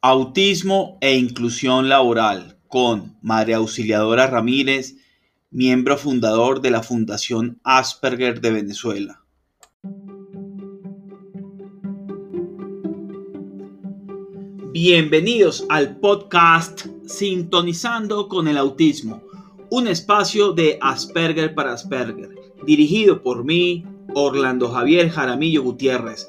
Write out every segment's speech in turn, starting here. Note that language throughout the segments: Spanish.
Autismo e inclusión laboral con María Auxiliadora Ramírez, miembro fundador de la Fundación Asperger de Venezuela. Bienvenidos al podcast Sintonizando con el Autismo, un espacio de Asperger para Asperger, dirigido por mí, Orlando Javier Jaramillo Gutiérrez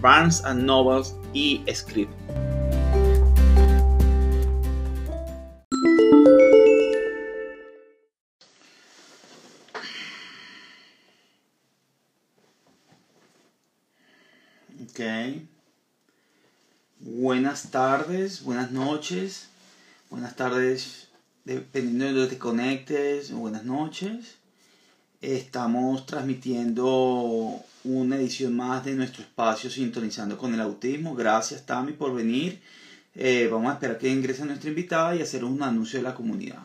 Barnes and Novels y Script. Ok. Buenas tardes, buenas noches, buenas tardes, dependiendo de donde te conectes, buenas noches. Estamos transmitiendo una edición más de nuestro espacio Sintonizando con el Autismo. Gracias Tami por venir. Eh, vamos a esperar que ingrese nuestra invitada y hacer un anuncio de la comunidad.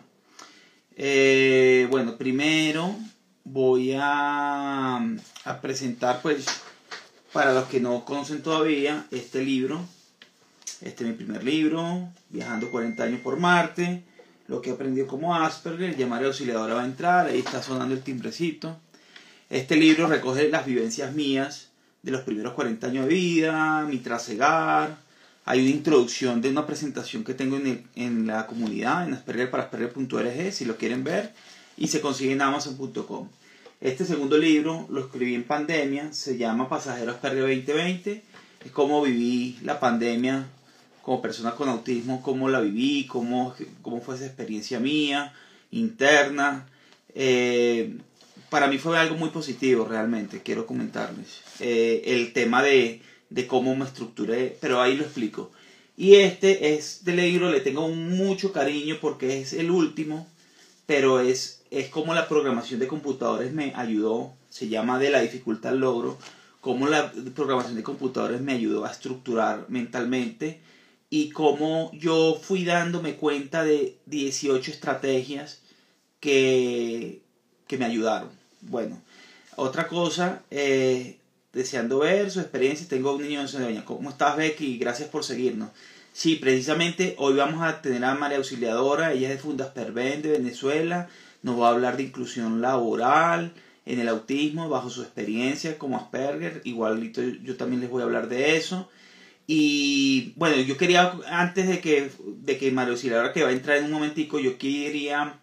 Eh, bueno, primero voy a, a, presentar, pues, para los que no conocen todavía, este libro. Este es mi primer libro, Viajando 40 años por Marte. Lo que he aprendido como Asperger, llamar auxiliadora va a entrar, ahí está sonando el timbrecito. Este libro recoge las vivencias mías de los primeros 40 años de vida, mi trasegar. Hay una introducción de una presentación que tengo en, en la comunidad, en aspergerparasperger.org, si lo quieren ver, y se consigue en amazon.com. Este segundo libro lo escribí en pandemia, se llama Pasajero Asperger 2020. Es cómo viví la pandemia como persona con autismo, cómo la viví, cómo, cómo fue esa experiencia mía, interna. Eh, para mí fue algo muy positivo realmente, quiero comentarles. Eh, el tema de, de, cómo me estructuré, pero ahí lo explico. Y este es de libro, le tengo mucho cariño porque es el último, pero es, es como la programación de computadores me ayudó, se llama de la dificultad al logro, cómo la programación de computadores me ayudó a estructurar mentalmente y cómo yo fui dándome cuenta de 18 estrategias que, que me ayudaron. Bueno, otra cosa, eh, deseando ver su experiencia, tengo un niño de años. ¿Cómo estás, Becky? Gracias por seguirnos. Sí, precisamente hoy vamos a tener a María Auxiliadora, ella es de Fundas Perven de Venezuela, nos va a hablar de inclusión laboral en el autismo bajo su experiencia como Asperger, igualito yo también les voy a hablar de eso. Y bueno, yo quería, antes de que, de que María Auxiliadora que va a entrar en un momentico, yo quería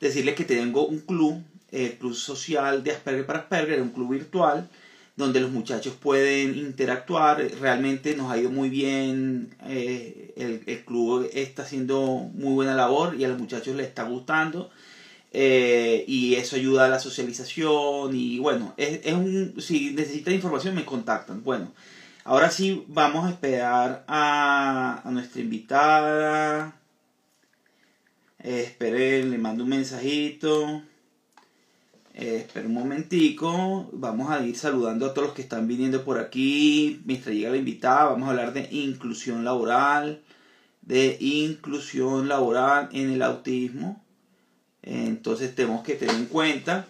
decirles que tengo un club el Club Social de Asperger para Asperger, un club virtual donde los muchachos pueden interactuar. Realmente nos ha ido muy bien, eh, el, club está haciendo muy buena labor y a los muchachos les está gustando. Eh, y eso ayuda a la socialización y bueno, es, un, si necesitan información me contactan. Bueno, ahora sí vamos a esperar a, nuestra invitada. Eh, esperen, le mando un mensajito. Eh, espera un momentico, vamos a ir saludando a todos los que están viniendo por aquí. Mientras llega la invitada, vamos a hablar de inclusión laboral, de inclusión laboral en el autismo. Entonces tenemos que tener en cuenta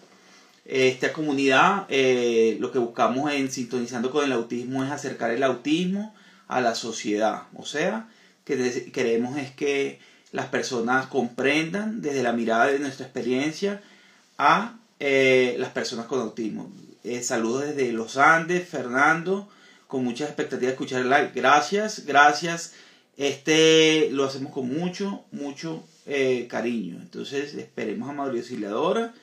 esta comunidad. Eh, lo que buscamos en Sintonizando con el Autismo es acercar el autismo a la sociedad. O sea, que queremos es que las personas comprendan desde la mirada de nuestra experiencia a eh, las personas con autismo. eh, saludos desde Los Andes, Fernando, con muchas expectativas de escuchar el live. Gracias, gracias. Este lo hacemos con mucho, mucho eh, cariño. Entonces esperemos a María Auxiliadora,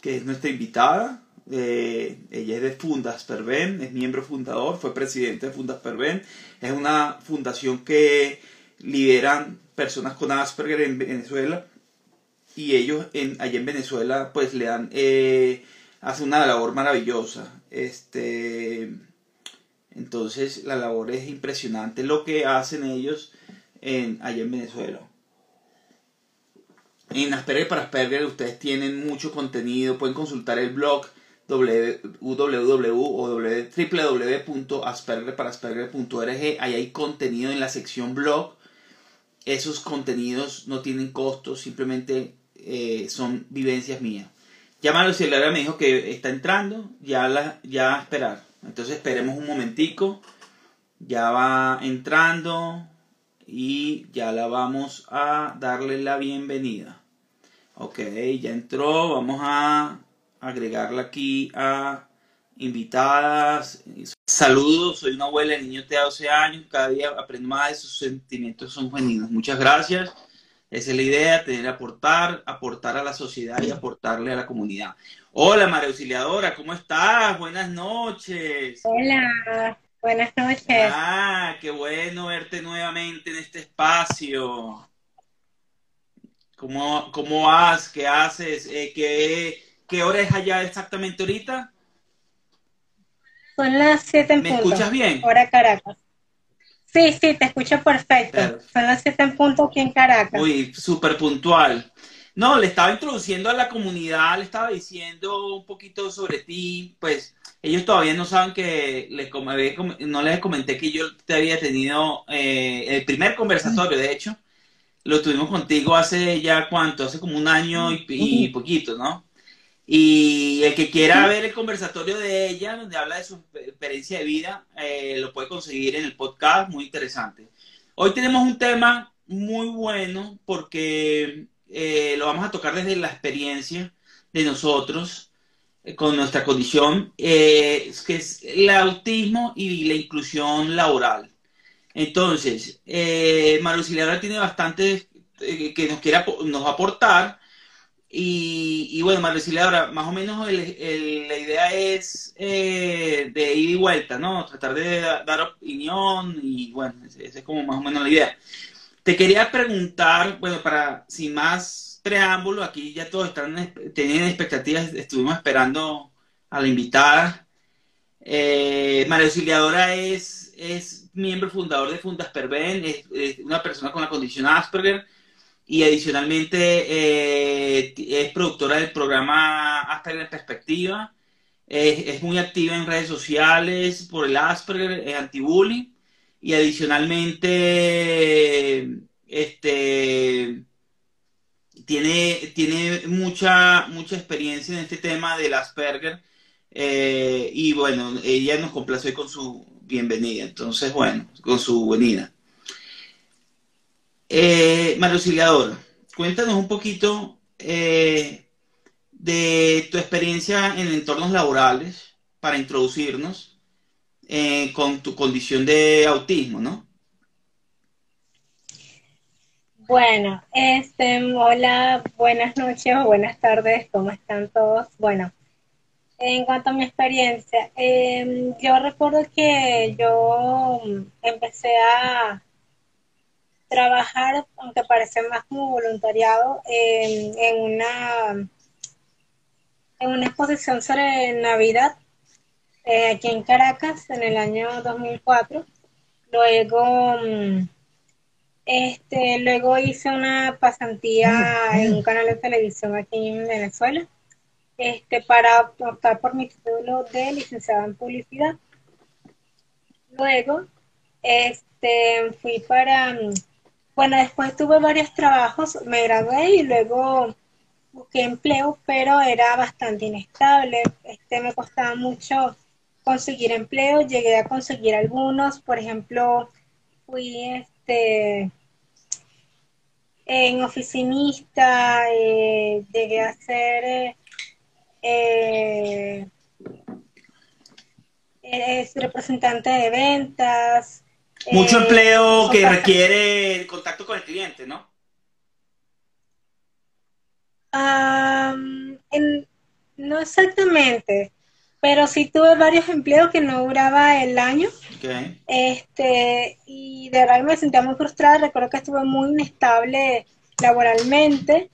que es nuestra invitada. Eh, ella es de Fundas Perben, es miembro fundador, fue presidente de Fundas Perben. Es una fundación que liberan personas con Asperger en Venezuela y ellos en, allá en Venezuela pues le dan, eh, hace una labor maravillosa. Este, entonces la labor es impresionante lo que hacen ellos en, allá en Venezuela. En Asperger para Asperger ustedes tienen mucho contenido, pueden consultar el blog www.aspergerparasperger.org, ahí hay contenido en la sección blog. Esos contenidos no tienen costo, simplemente eh, son vivencias mías. Llámalo si me dijo que está entrando, ya, la, ya a esperar. Entonces esperemos un momentico, ya va entrando y ya la vamos a darle la bienvenida. Ok, ya entró, vamos a agregarla aquí a invitadas. Saludos, soy una abuela de niño de 12 años, cada día aprendo más de sus sentimientos son genuinos. Muchas gracias. Esa es la idea, tener aportar, aportar a la sociedad y aportarle a la comunidad. Hola María Auxiliadora, ¿cómo estás? Buenas noches. Hola, buenas noches. Ah, qué bueno verte nuevamente en este espacio. ¿Cómo, cómo vas? ¿Qué haces? Eh, ¿qué, ¿Qué hora es allá exactamente ahorita? Son las 7 en ¿Me escuchas bien? Hora Caracas. Sí, sí, te escucho perfecto. Son las 7 en punto aquí en Caracas. Uy, súper puntual. No, le estaba introduciendo a la comunidad, le estaba diciendo un poquito sobre ti, pues ellos todavía no saben que les, no les comenté que yo te había tenido eh, el primer conversatorio, de hecho, lo tuvimos contigo hace ya cuánto, hace como un año y, y poquito, ¿no? Y el que quiera ver el conversatorio de ella, donde habla de su experiencia de vida, eh, lo puede conseguir en el podcast, muy interesante. Hoy tenemos un tema muy bueno porque eh, lo vamos a tocar desde la experiencia de nosotros eh, con nuestra condición, que es el autismo y la inclusión laboral. Entonces, eh, María tiene bastante que nos quiera nos aportar y, bueno, María ahora más o menos la idea es eh, de ir y vuelta, ¿no? Tratar de dar opinión y bueno, esa es como más o menos la idea. Te quería preguntar, bueno, para sin más preámbulo, aquí ya todos están teniendo expectativas, estuvimos esperando a la invitada. Eh, María es, es miembro fundador de Fundas Perben, es una persona con la condición Asperger y adicionalmente eh, es productora del programa Asperger en Perspectiva. Es, muy activa en redes sociales por el Asperger, es anti-bullying. Y adicionalmente este, tiene, tiene mucha, mucha experiencia en este tema del Asperger. Eh, y bueno, ella nos complace con su bienvenida. Entonces, bueno, con su venida. Eh, Auxiliadora, cuéntanos un poquito eh, de tu experiencia en entornos laborales para introducirnos eh, con tu condición de autismo, ¿no? Bueno, este, hola, buenas noches o buenas tardes, ¿cómo están todos? Bueno, en cuanto a mi experiencia, em, yo recuerdo que yo empecé a trabajar, aunque parece más como voluntariado, en, una en una exposición sobre Navidad eh, aquí en Caracas en el año 2004. Luego, mm, este, luego hice una pasantía en un canal de televisión aquí en Venezuela este, para optar por mi título de licenciada en publicidad. Luego, este, fui para mm, bueno, después tuve varios trabajos, me gradué y luego busqué empleo, pero era bastante inestable. Este me costaba mucho conseguir empleo, llegué a conseguir algunos, por ejemplo, fui este en oficinista, eh, llegué a ser eh, es representante de ventas. Mucho eh, empleo que requiere el contacto con el cliente, ¿no? Am, en- no exactamente, pero sí tuve varios empleos que no duraba el año. Este, y de verdad me sentía muy frustrada. Recuerdo que estuve muy inestable laboralmente.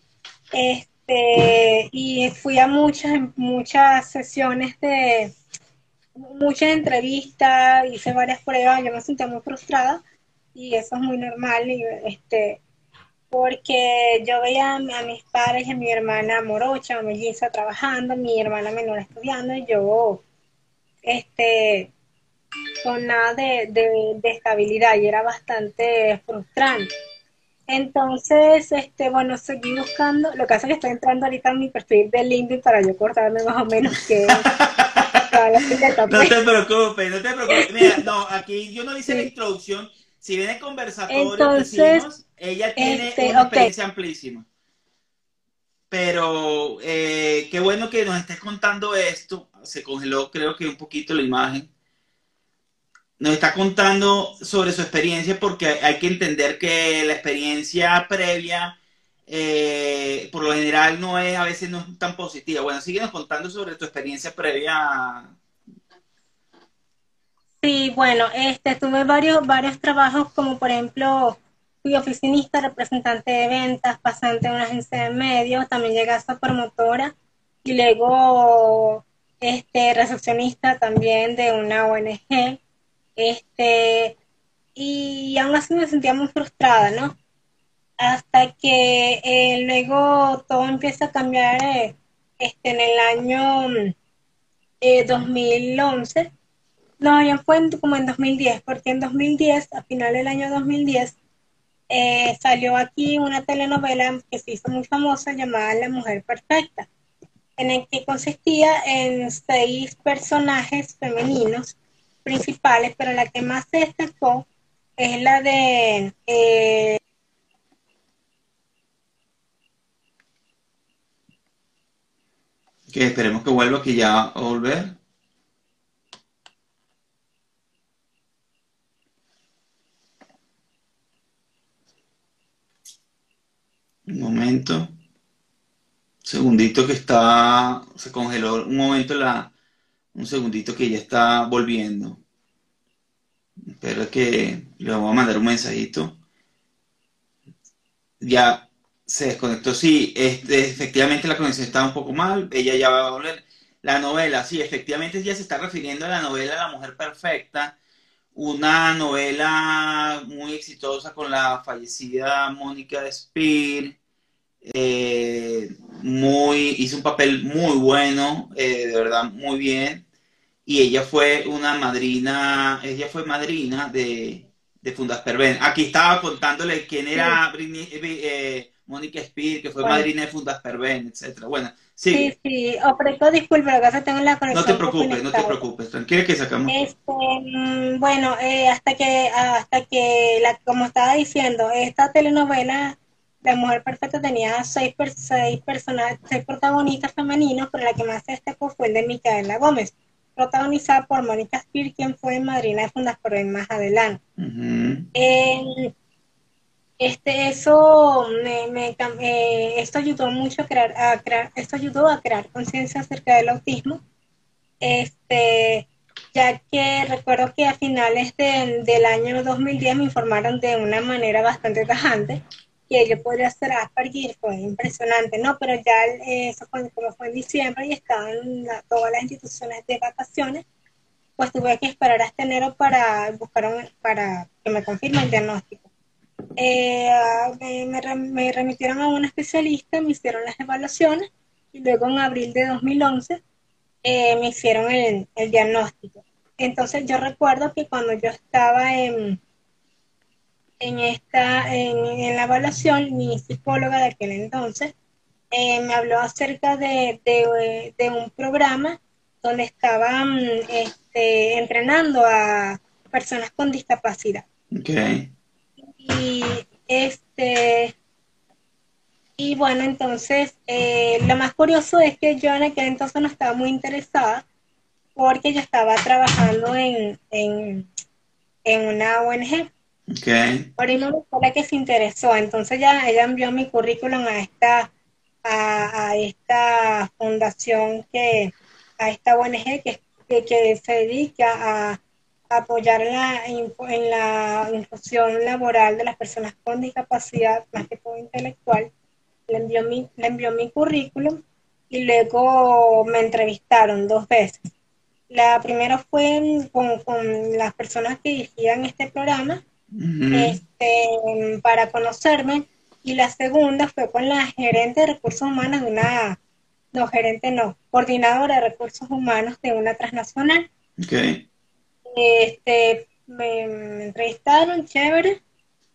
Este, y fui a muchas, muchas sesiones de, muchas entrevistas, hice varias pruebas, yo me sentía muy frustrada y eso es muy normal, este, porque yo veía a, mis padres y a mi hermana morocha melliza trabajando, mi hermana menor estudiando y yo, este, con nada de, de estabilidad y era bastante frustrante. Entonces, este, bueno, seguí buscando. Lo que pasa es que estoy entrando ahorita en mi perfil de LinkedIn para yo cortarme más o menos que No te preocupes, no te preocupes. Mira, no, aquí yo no hice la introducción. Si viene conversatorio Entonces, hicimos, ella tiene este, una experiencia amplísima. Pero eh, qué bueno que nos estés contando esto. Se congeló, creo que un poquito la imagen. Nos está contando sobre su experiencia porque hay que entender que la experiencia previa, eh, por lo general, no es, a veces no es tan positiva. Bueno, síguenos contando sobre tu experiencia previa. Sí, bueno, este, tuve varios, varios trabajos, como por ejemplo, fui oficinista, representante de ventas, pasante en una agencia de medios, también llegué a ser promotora y luego este, recepcionista también de una ONG. Este, y aún así me sentía muy frustrada, ¿no? Hasta que eh, luego todo empieza a cambiar eh, este, en el año mm, eh, 2011. No, ya fue en- como en 2010, porque en 2010, a final del año 2010, eh, salió aquí una telenovela que se hizo muy famosa llamada La Mujer Perfecta, en el que consistía en seis personajes femeninos principales, pero la que más se destacó es la de eh, Que esperemos que vuelva, que ya a volver. Un momento. Segundito que está. Se congeló un momento la. Un segundito que ya está volviendo. Espero que le vamos a mandar un mensajito. Ya se desconectó. Sí, este, efectivamente la conexión estaba un poco mal. Ella ya va a volver. La novela, sí, efectivamente ella se está refiriendo a la novela La Mujer Perfecta, una novela muy exitosa con la fallecida Mónica Spear. Eh, muy, hizo un papel muy bueno, eh, de verdad, muy bien. Y ella fue una madrina, ella fue madrina de, de Fundas Perben. Aquí estaba contándole quién era Britney- eh, eh, Mónica Spear, que fue Bueno. madrina de Fundas Perben, etcétera. Bueno, Sí, sigue. sí, ofrezco disculpas, lo que pasa tengo la No conexión te un poco preocupes, no te preocupes. Tranquila que sacamos. Este, mm, bueno, eh, hasta que, hasta que, la, como estaba diciendo, esta telenovela, La Mujer Perfecta, tenía seis, per- seis personajes, seis protagonistas femeninos, pero la que más se destacó fue el de Micaela Gómez, protagonizada por Mónica Spear, quien fue madrina de Fundas por más adelante. Eh, este, eso me, me eh, esto ayudó mucho a crear, a crear, esto ayudó a crear conciencia acerca del autismo. Este, ya que recuerdo que a finales de- del año 2010 me informaron de una manera bastante tajante que yo podría ser Asperger, fue impresionante, ¿no? Pero ya eh, eso fue, como fue en diciembre y estaban la- todas las instituciones de vacaciones, pues tuve que esperar hasta enero para buscar un- para que me confirme el diagnóstico. Eh, me, me me remitieron a un especialista, me hicieron las evaluaciones y luego en abril de 2011 eh, me hicieron el, el diagnóstico. Entonces yo recuerdo que cuando yo estaba en, en, esta, en, en la evaluación, mi psicóloga de aquel entonces eh, me habló acerca de, de, de un programa donde estaban este, entrenando a personas con discapacidad. Y este y bueno, entonces eh, lo más curioso es que yo en aquel entonces no estaba muy interesada porque yo estaba trabajando en, en, en una ONG. Okay. Por ahí fue la que se interesó, entonces ya ella envió mi currículum a esta, a, a esta fundación que, a esta ONG que, que, se dedica a, apoyar la, en la inclusión laboral de las personas con discapacidad, más que todo intelectual. Le envió mi, le envió mi currículum y luego me entrevistaron dos veces. La primera fue con, con las personas que dirigían este programa este, para conocerme y la segunda fue con la gerente de recursos humanos de una, no gerente no, coordinadora de recursos humanos de una transnacional. Okay. Este, me, me entrevistaron, chévere,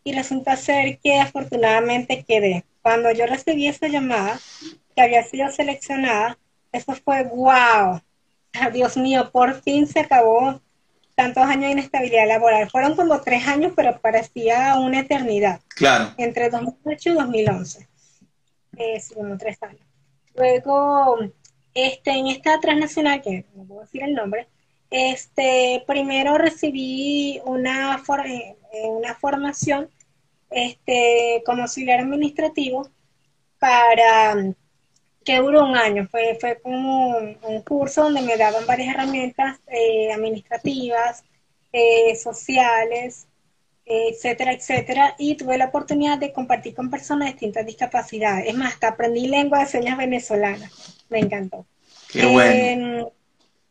y resulta ser que afortunadamente quedé. Cuando yo recibí esa llamada, que había sido seleccionada, eso fue wow. Dios mío, por fin se acabó tantos años de inestabilidad laboral. Fueron como tres años, pero parecía una eternidad. Claro. Entre 2008 y 2011. Eh, como tres años. Luego, este, en esta transnacional, que no puedo decir el nombre, este, primero recibí una, eh, una formación este, como auxiliar administrativo para que duró un año, fue, fue como un, curso donde me daban varias herramientas eh, administrativas, eh, sociales, etcétera, etcétera, y tuve la oportunidad de compartir con personas de distintas discapacidades. Es más, hasta aprendí lengua de señas venezolana, me encantó. Qué bueno. Em,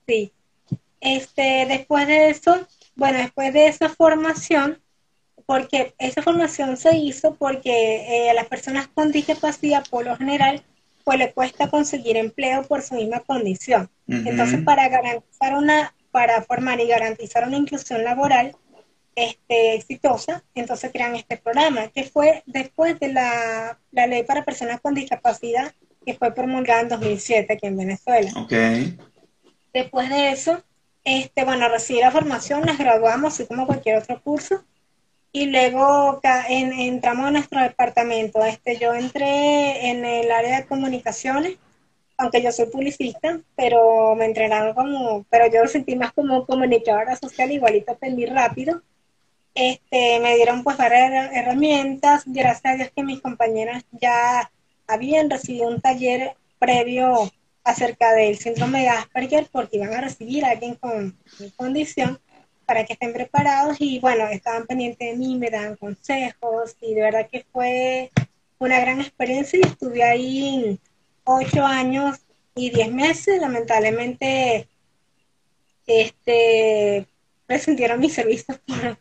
sí. Este, después de eso, bueno, después de esa formación, porque esa formación se hizo porque eh, a las personas con discapacidad, por lo general, pues le cuesta conseguir empleo por su misma condición. Entonces, para garantizar una, para formar y garantizar una inclusión laboral este, exitosa, entonces crean este programa, que fue después de la, la ley para personas con discapacidad que fue promulgada en 2007 aquí en Venezuela. Okay. Después de eso, este, bueno, recibí la formación, nos graduamos, así como cualquier otro curso, y luego entramos a nuestro departamento. Este, yo entré en el área de comunicaciones, aunque yo soy publicista, pero me entrenaron como, pero yo lo sentí más como comunicadora social, igualito aprendí rápido. Este, me dieron pues varias herramientas, gracias a Dios que mis compañeras ya habían recibido un taller previo acerca del síndrome de Asperger porque iban a recibir a alguien con condición para que estén preparados y bueno, estaban pendientes de mí, me daban consejos y de verdad que fue una gran experiencia y estuve ahí ocho años y diez meses. Lamentablemente, este, presentieron mis servicios por,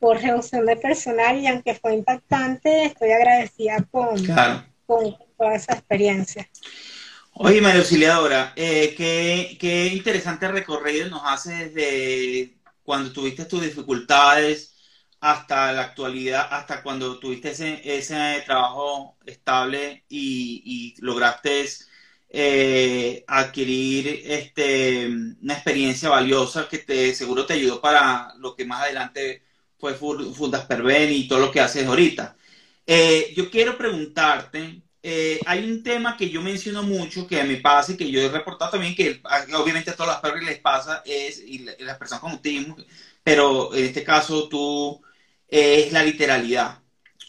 por reducción de personal y aunque fue impactante, estoy agradecida con, con toda esa experiencia. Oye, María Auxiliadora, eh, qué, qué interesante recorrido nos hace desde cuando tuviste tus dificultades hasta la actualidad, hasta cuando tuviste ese, trabajo estable y, lograste eh, adquirir este, una experiencia valiosa que te seguro te ayudó para lo que más adelante fue Fundas Perben y todo lo que haces ahorita. Eh, yo quiero preguntarte, eh, hay un tema que yo menciono mucho, que mí pasa y que yo he reportado también, que obviamente a todas las personas les pasa, es, y las personas con autismo, pero en este caso tú, es la literalidad.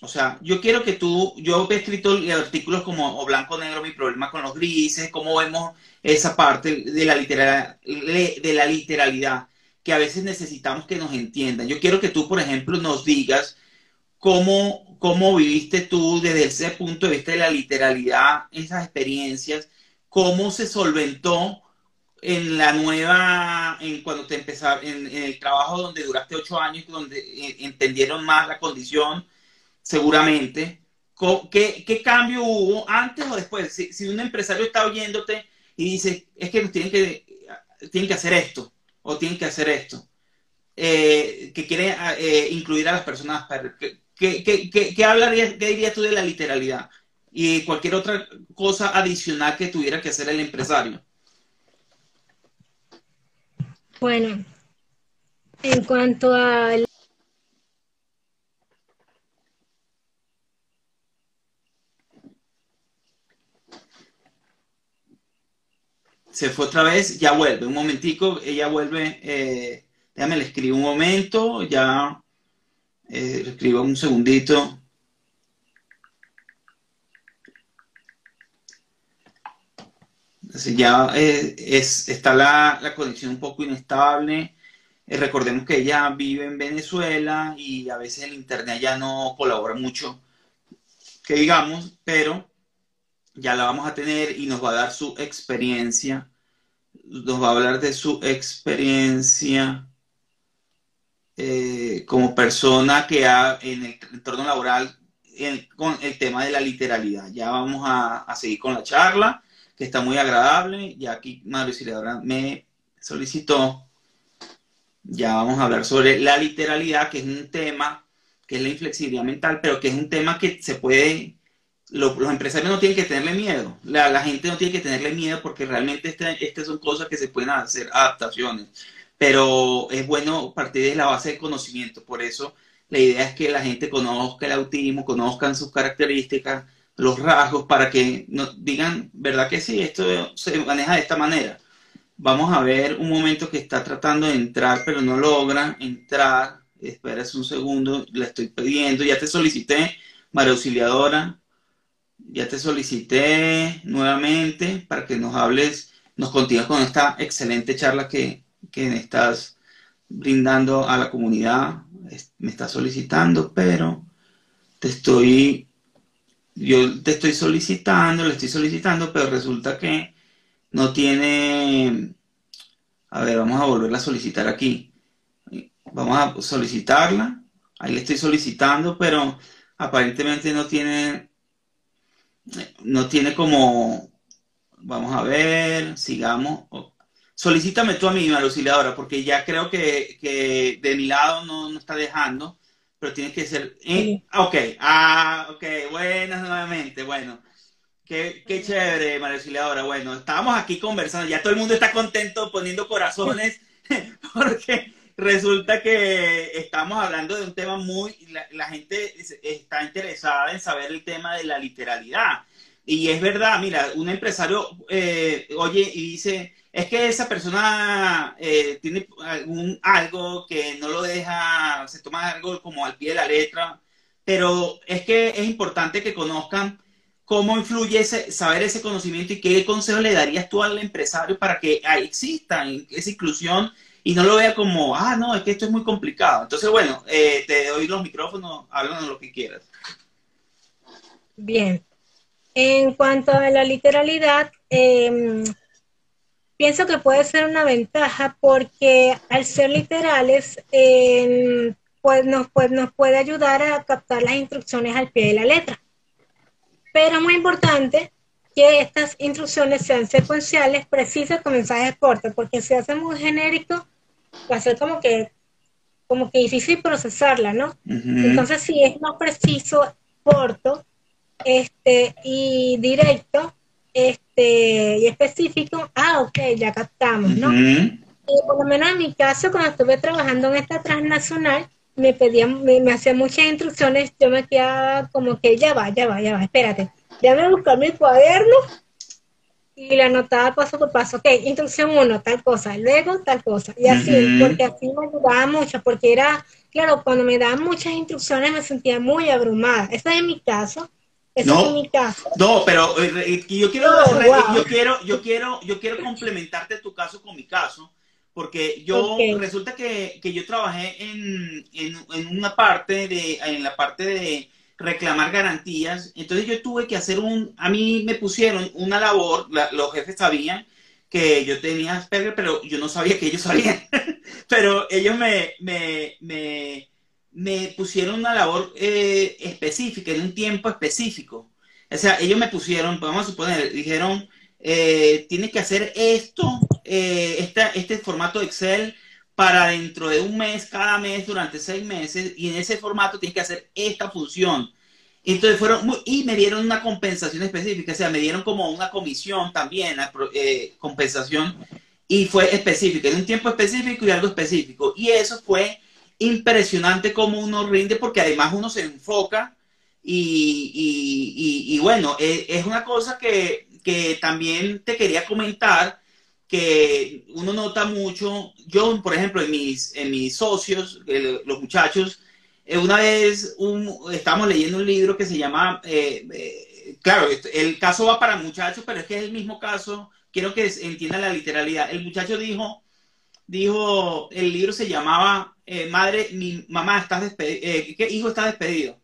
O sea, yo quiero que tú, yo he escrito artículos como o blanco negro, mi problema con los grises, cómo vemos esa parte de la, literalidad, de la literalidad, que a veces necesitamos que nos entiendan. Yo quiero que tú, por ejemplo, nos digas cómo, cómo viviste tú desde ese punto de vista de la literalidad, esas experiencias, cómo se solventó en la nueva, en cuando te empezaste, en, el trabajo donde duraste ocho años, donde eh, entendieron más la condición, seguramente, ¿qué, cambio hubo antes o después? Si, un empresario está oyéndote y dice, es que tienen que, tienen que hacer esto, o tienen que hacer esto, eh, que quiere eh, incluir a las personas, ¿qué, qué, qué, qué hablarías, qué dirías tú de la literalidad? Y cualquier otra cosa adicional que tuviera que hacer el empresario. Bueno, en cuanto a se fue otra vez, ya vuelve, un momentico, ella vuelve, eh, déjame le escribo un momento, ya eh, escribo un segundito. ya eh, es, está la, la, conexión un poco inestable. Eh, recordemos que ella vive en Venezuela y a veces el internet ya no colabora mucho, que digamos, pero ya la vamos a tener y nos va a dar su experiencia. Nos va a hablar de su experiencia eh, como persona que ha en el entorno laboral con el tema de la literalidad. Ya vamos a, a seguir con la charla que está muy agradable. Y aquí Mario Auxiliadora me solicitó. Ya vamos a hablar sobre la literalidad, que es un tema, que es la inflexibilidad mental, pero que es un tema que se puede, los empresarios no tienen que tenerle miedo, la, gente no tiene que tenerle miedo porque realmente estas este son cosas que se pueden hacer adaptaciones, pero es bueno partir de la base de conocimiento, por eso la idea es que la gente conozca el autismo, conozcan sus características, los rasgos para que nos digan, ¿verdad que sí? Esto se maneja de esta manera. Vamos a ver un momento que está tratando de entrar, pero no logra entrar. Espera un segundo, le estoy pidiendo. Ya te solicité, María Auxiliadora. Ya te solicité nuevamente para que nos hables, nos continúes con esta excelente charla que, que estás brindando a la comunidad. Me está solicitando, pero te estoy yo te estoy solicitando, le estoy solicitando, pero resulta que no tiene... A ver, vamos a volverla a solicitar aquí. Vamos a solicitarla. Ahí le estoy solicitando, pero aparentemente no tiene... No tiene como... Vamos a ver, sigamos. Solicítame tú a mí, auxiliadora, porque ya creo que, que de mi lado no, no está dejando pero tiene que ser... Eh, ok, ah, ok, buenas nuevamente, bueno. Qué, qué chévere, María Auxiliadora. Bueno, estábamos aquí conversando, ya todo el mundo está contento poniendo corazones, porque resulta que estamos hablando de un tema muy... La, gente está interesada en saber el tema de la literalidad. Y es verdad, mira, un empresario eh, oye y dice, es que esa persona eh, tiene algún, algo que no lo deja, se toma algo como al pie de la letra, pero es que es importante que conozcan cómo influye ese, saber ese conocimiento y qué consejo le darías tú al empresario para que exista esa inclusión y no lo vea como, ah, no, es que esto es muy complicado. Entonces, bueno, eh, te doy los micrófonos, háblanos lo que quieras. Bien. En cuanto a la literalidad, eh, pienso que puede ser una ventaja porque al ser literales pues nos, pues nos puede ayudar a captar las instrucciones al pie de la letra. Pero es muy importante que estas instrucciones sean secuenciales, precisas con mensajes cortos, porque si hacemos muy genérico, va a ser como que, como que difícil procesarla, ¿no? Entonces, si es más preciso, corto, este, y directo, este, y específico, ah, ok, ya captamos, ¿no? Y por lo menos en mi caso, cuando estuve trabajando en esta transnacional, me pedían, me, hacían muchas instrucciones, yo me quedaba como que ya va, ya va, ya va, espérate, ya me buscar mi cuaderno y la anotaba paso por paso, ok, instrucción uno, tal cosa, luego tal cosa, y así, porque así me ayudaba mucho, porque era, claro, cuando me daban muchas instrucciones me sentía muy abrumada, ese es mi caso, no, no, pero eh, yo quiero, yo quiero, yo quiero, yo quiero complementarte tu caso con mi caso, porque yo resulta que, yo trabajé en, una parte de, en la parte de reclamar garantías, entonces yo tuve que hacer un, a mí me pusieron una labor, los jefes sabían que yo tenía Asperger, pero yo no sabía que ellos sabían, pero ellos me, me, me me pusieron una labor eh, específica, en un tiempo específico. O sea, ellos me pusieron, vamos a suponer, dijeron, eh, tienes que hacer esto, eh, este formato Excel para dentro de un mes, cada mes, durante seis meses, y en ese formato tienes que hacer esta función. Entonces fueron, y me dieron una compensación específica, o sea, me dieron como una comisión también, eh, compensación, y fue específica, en un tiempo específico y algo específico. Y eso fue impresionante cómo uno rinde porque además uno se enfoca y, bueno, e, es, una cosa que, también te quería comentar que uno nota mucho, yo por ejemplo en mis, en mis socios, los muchachos, eh, una vez un, estamos leyendo un libro que se llama, eh, eh, claro, el caso va para muchachos, pero es que es el mismo caso, quiero que entiendan la literalidad. El muchacho dijo, dijo, el libro se llamaba Madre, mi mamá, estás despedido, ¿qué hijo está despedido?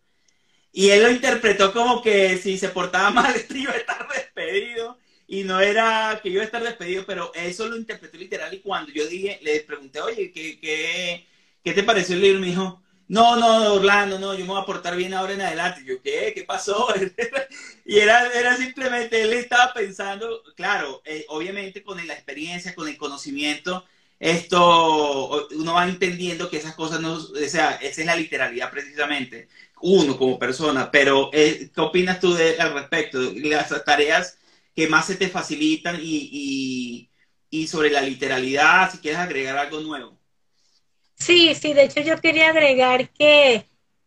Y él lo interpretó como que si se portaba mal, iba a estar despedido. Y no era que iba a estar despedido, pero eso lo interpretó literal. Y cuando yo dije, le pregunté, oye, ¿qué, qué, qué te pareció el libro? Me dijo, no, no, Orlando, no, yo me voy a portar bien ahora en adelante. yo, ¿qué? ¿Qué pasó? y era, era simplemente, él estaba pensando, claro, eh, obviamente con la experiencia, con el conocimiento, esto, uno va entendiendo que esas cosas no, o sea, esa es la literalidad precisamente, uno como persona, pero eh, ¿qué opinas tú de, al respecto? Las tareas que más se te facilitan y, y sobre la literalidad, si quieres agregar algo nuevo. Sí, sí, de hecho yo quería agregar que,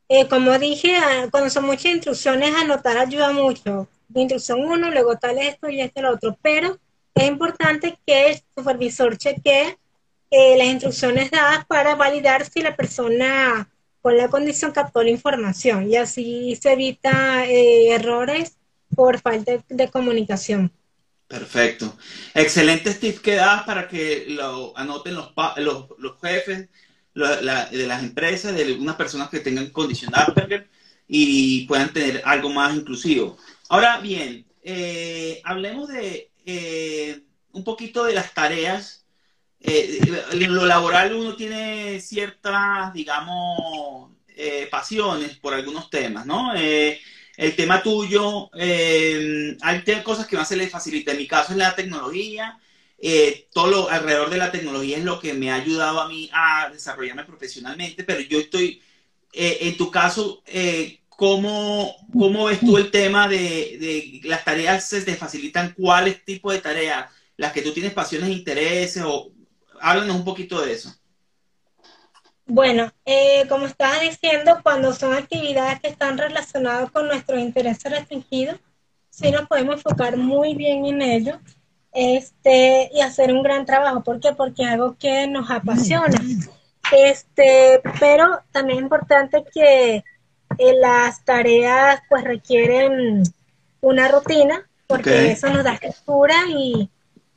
eh, como dije, ah, cuando son muchas instrucciones, anotar ayuda mucho. Instrucción uno, luego tal esto y este lo otro, pero es importante que el supervisor chequee las instrucciones dadas para validar si la persona con la condición captó la información y así se evita eh, errores por falta de comunicación. Perfecto. Excelentes tips que das para que lo anoten los, los, los jefes de las empresas, de algunas personas que tengan condición Asperger y puedan tener algo más inclusivo. Ahora bien, eh, hablemos de eh, un poquito de las tareas. Eh, en lo laboral uno tiene ciertas, digamos, pasiones por algunos temas, ¿no? el tema tuyo, hay cosas que más se le facilita. En mi caso es la tecnología eh, todo lo alrededor de la tecnología es lo que me ha ayudado a mí a desarrollarme profesionalmente, pero yo estoy, eh, en tu caso, eh, ¿cómo, ¿cómo, ves tú el tema de, de, las tareas se te facilitan? ¿Cuáles tipos de tareas? ¿Las que tú tienes pasiones e intereses? O, háblanos un poquito de eso. Bueno, eh, como estaba diciendo, cuando son actividades que están relacionadas con nuestros intereses restringidos, sí nos podemos enfocar muy bien en ello este, y hacer un gran trabajo. ¿Por qué? Porque es algo que nos apasiona. Este, pero también es importante que eh, las tareas pues requieren una rutina, porque eso nos da estructura y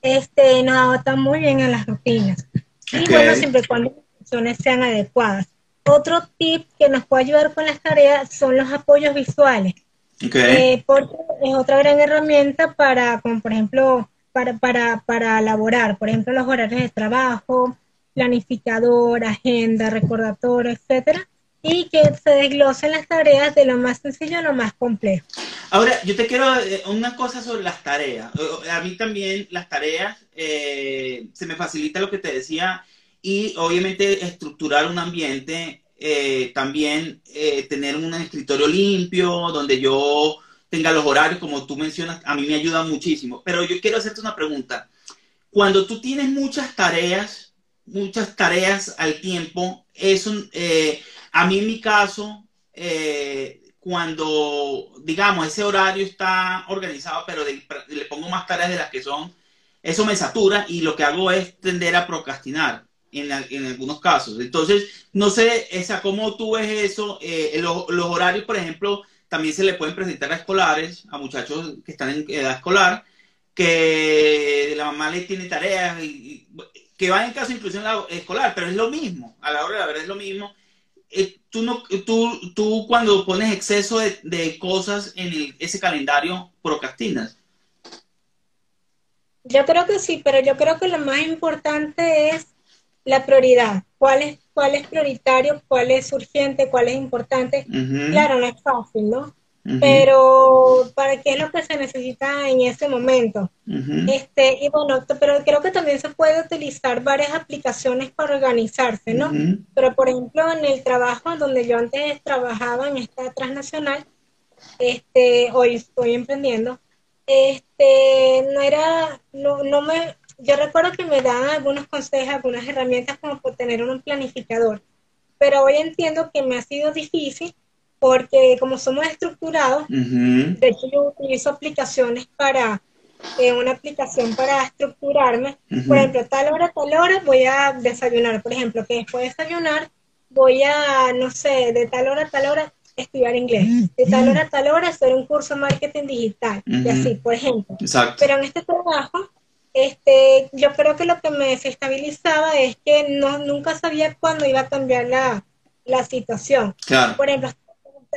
este, nos adapta muy bien a las rutinas. Y bueno, siempre cuando las funciones sean adecuadas. Otro tip que nos puede ayudar con las tareas son los apoyos visuales. Eh, porque es otra gran herramienta para, como por ejemplo, para, para, para elaborar, por ejemplo, los horarios de trabajo, planificador, agenda, recordatorio, etcétera, y que se desglosen las tareas de lo más sencillo a lo más complejo. Ahora, yo te quiero eh, una cosa sobre las tareas. A mí también las tareas eh, se me facilita lo que te decía y obviamente estructurar un ambiente, eh, también tener un escritorio limpio donde yo tenga los horarios, como tú mencionas, a mí me ayuda muchísimo. Pero yo quiero hacerte una pregunta. Cuando tú tienes muchas tareas, muchas tareas al tiempo, es un, eh, a mí en mi caso, eh, cuando, digamos, ese horario está organizado, pero le pongo más tareas de las que son, eso me satura y lo que hago es tender a procrastinar en, algunos casos. Entonces, no sé, esa, ¿cómo tú ves eso? Eh, los, horarios, por ejemplo, también se le pueden presentar a escolares, a muchachos que están en edad escolar, que la mamá les tiene tareas, y, que van en caso de inclusión escolar, pero es lo mismo, a la hora de la verdad es lo mismo. Eh, tú, no, tú, tú cuando pones exceso de, cosas en ese calendario, procrastinas. Yo creo que sí, pero yo creo que lo más importante es la prioridad. ¿Cuál es cuál es prioritario, cuál es urgente, cuál es importante. Claro, no es fácil, ¿no? Pero para qué es lo que se necesita en ese momento. Este, y bueno, pero creo que también se puede utilizar varias aplicaciones para organizarse, ¿no? Pero por ejemplo, en el trabajo donde yo antes trabajaba en esta transnacional, este, hoy estoy emprendiendo, este, no era, no, no me, yo recuerdo que me daban algunos consejos, algunas herramientas como por tener un planificador, pero hoy entiendo que me ha sido difícil porque como somos estructurados, de hecho yo utilizo aplicaciones para en una aplicación para estructurarme. Por ejemplo, tal hora, tal hora voy a desayunar. Por ejemplo, que después de desayunar voy a, no sé, de tal hora a tal hora estudiar inglés. De tal hora a tal hora hacer un curso de marketing digital. Y así, por ejemplo. Pero en este trabajo, este, yo creo que lo que me desestabilizaba es que no, nunca sabía cuándo iba a cambiar la, la situación. Por ejemplo,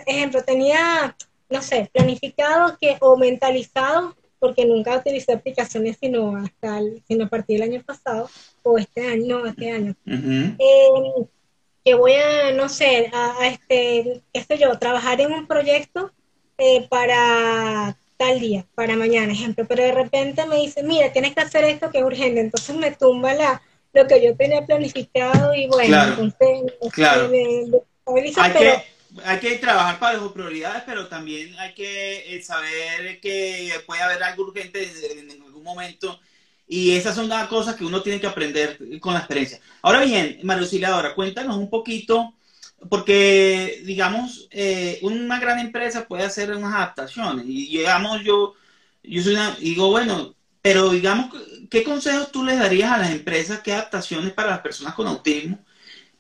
ejemplo, tenía, no sé, planificado que o mentalizado porque nunca utilicé aplicaciones sino hasta sino a partir del año pasado o este año, no, este año. Eh, que voy a, no sé, a, este, qué sé yo, trabajar en un proyecto eh, para tal día, para mañana, ejemplo, pero de repente me dice, mira, tienes que hacer esto que es urgente, entonces me tumba la, lo que yo tenía planificado y bueno, entonces claro. hay, que, hay que trabajar las prioridades, pero también hay que eh, saber que puede haber algo urgente en, algún momento y esas son las cosas que uno tiene que aprender con la experiencia. Ahora bien, María ahora cuéntanos un poquito, porque digamos, eh, una gran empresa puede hacer unas adaptaciones y digamos yo, yo soy una, digo, bueno, pero digamos, ¿qué consejos tú les darías a las empresas? ¿Qué adaptaciones para las personas con autismo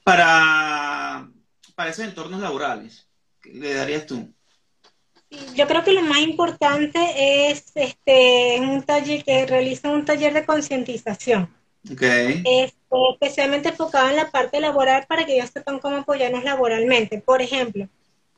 para, para esos entornos laborales? ¿Qué le darías tú? Yo creo que lo más importante es este un taller que realiza un taller de concientización. Okay. Este, especialmente enfocado en la parte laboral para que ellos sepan cómo apoyarnos laboralmente. Por ejemplo,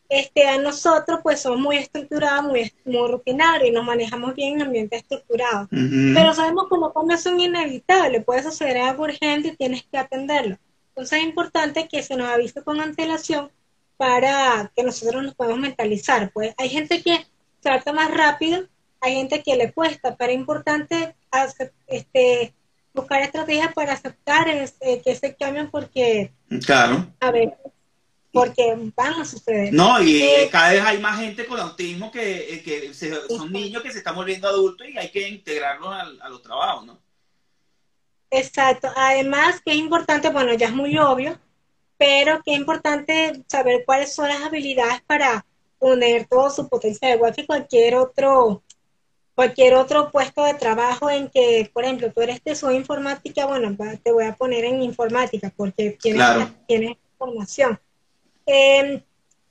este, a nosotros pues somos muy estructurados, muy, muy rutinarios y nos manejamos bien en ambientes estructurados. Pero sabemos que los cambios son inevitables, puede suceder algo urgente y tienes que atenderlo. Entonces es importante que se nos avise con antelación para que nosotros nos podamos mentalizar. Pues hay gente que trata más rápido, hay gente que le cuesta, pero es importante este, buscar estrategias para aceptar que se cambien porque, claro. a ver, porque van a suceder. No, y eh, cada vez hay más gente con autismo que, eh, que son niños que se están volviendo adultos y hay que integrarlos a, los trabajos, ¿no? Exacto. Además, es importante, bueno, ya es muy obvio, pero es importante saber cuáles son las habilidades para poner todo su potencial, igual que cualquier otro cualquier otro puesto de trabajo en que, por ejemplo, tú eres de su informática, bueno, te voy a poner en informática porque tienes, tienes formación. Eh,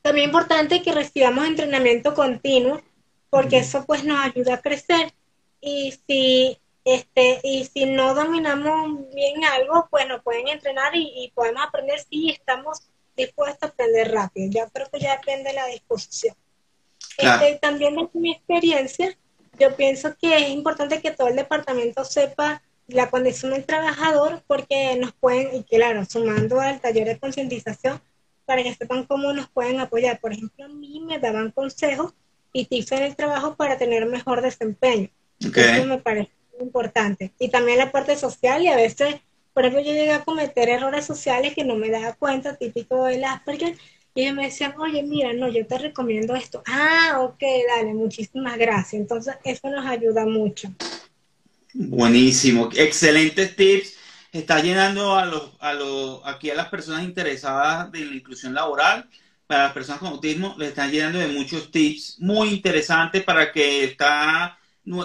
también es importante que recibamos entrenamiento continuo, porque eso pues nos ayuda a crecer. Y si este, y si no dominamos bien algo, pues nos pueden entrenar y, podemos aprender si estamos dispuestos a aprender rápido. Ya creo que ya depende de la disposición. Este, también de mi experiencia, yo pienso que es importante que todo el departamento sepa la condición del trabajador porque nos pueden, y claro, sumando al taller de concientización, para que sepan cómo nos pueden apoyar. Por ejemplo, a mí me daban consejos y tips en el trabajo para tener mejor desempeño. Eso me parece importante. Y también la parte social y a veces, por ejemplo, yo llegué a cometer errores sociales que no me daba cuenta, típico del Asperger, y me decían, oye, mira, no, yo te recomiendo esto. Ah, ok, dale, muchísimas gracias. Entonces, eso nos ayuda mucho. Buenísimo, excelentes tips está llenando a los, a los, aquí a las personas interesadas de la inclusión laboral, para las personas con autismo, le están llenando de muchos tips muy interesantes para que está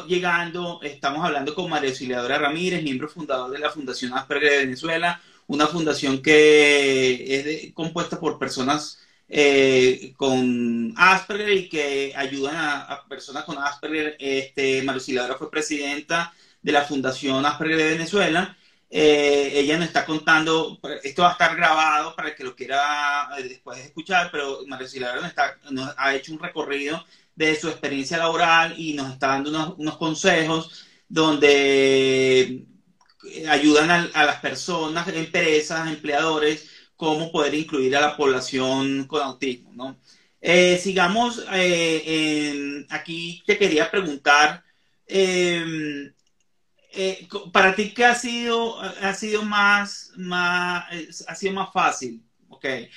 llegando, estamos hablando con María Auxiliadora Ramírez, miembro fundador de la Fundación Asperger de Venezuela, una fundación que es compuesta por personas eh, con Asperger y que ayudan a, personas con Asperger. Este, María Auxiliadora fue presidenta de la Fundación Asperger de Venezuela eh, ella nos está contando, esto va a estar grabado para el que lo quiera eh, después de escuchar, pero María Silvia nos, ha hecho un recorrido de su experiencia laboral y nos está dando unos, consejos donde ayudan a, las personas, empresas, empleadores, cómo poder incluir a la población con autismo. ¿no? Eh, sigamos, aquí te quería preguntar, eh, para ti qué ha sido ha sido más, más ha sido más fácil okay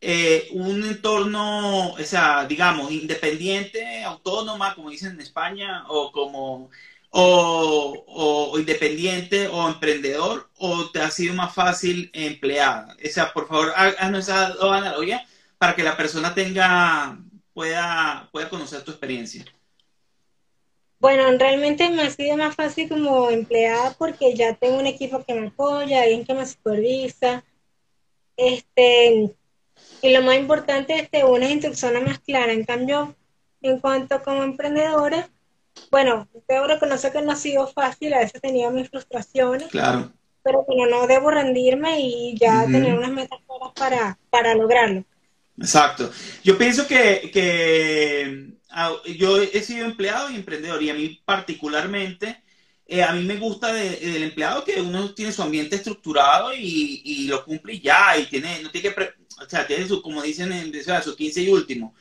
eh, un entorno o sea digamos independiente autónoma como dicen en España o como o, independiente o emprendedor o te ha sido más fácil empleada o sea por favor haznos esa analogía para que la persona tenga pueda pueda conocer tu experiencia Bueno, realmente me ha sido más fácil como empleada porque ya tengo un equipo que me apoya, alguien que me supervisa. Este, y lo más importante es tener una instrucción más clara. En cambio, en cuanto como emprendedora, bueno, debo reconocer que no ha sido fácil, a veces he tenido mis frustraciones. Claro. Pero bueno, no debo rendirme y ya tener unas metas claras para, para lograrlo. Exacto. Yo pienso que, que ah, yo he sido empleado y emprendedor y a mí particularmente, eh, a mí me gusta del empleado que uno tiene su ambiente estructurado y, y, lo cumple ya y tiene, no tiene que, o sea, tiene su, como dicen en su 15 y último.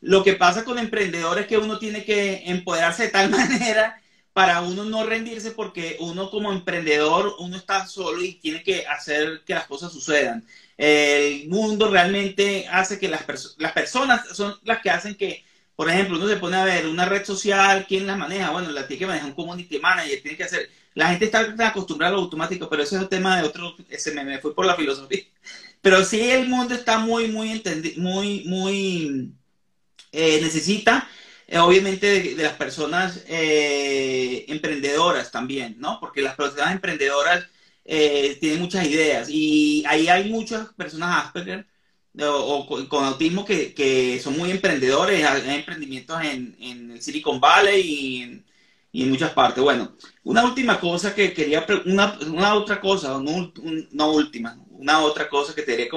Lo que pasa con emprendedores es que uno tiene que empoderarse de tal manera para uno no rendirse porque uno como emprendedor, uno está solo y tiene que hacer que las cosas sucedan. El mundo realmente hace que las, las personas son las que hacen que, por ejemplo, uno se pone a ver una red social, ¿quién la maneja? Bueno, la tiene que manejar un community manager, tiene que hacer... La gente está acostumbrada a lo automático, pero eso es un tema de otro, ese me, me fue por la filosofía. Pero sí el mundo está muy, muy, muy, muy eh, necesita eh, obviamente de, las personas eh, emprendedoras también, ¿no? Porque las personas emprendedoras tienen muchas ideas y ahí hay muchas personas Asperger o, con, autismo que, son muy emprendedores, hay emprendimientos en, el Silicon Valley y en, muchas partes. Bueno, una última cosa que quería, una, una otra cosa, no, una última, una otra cosa que te quería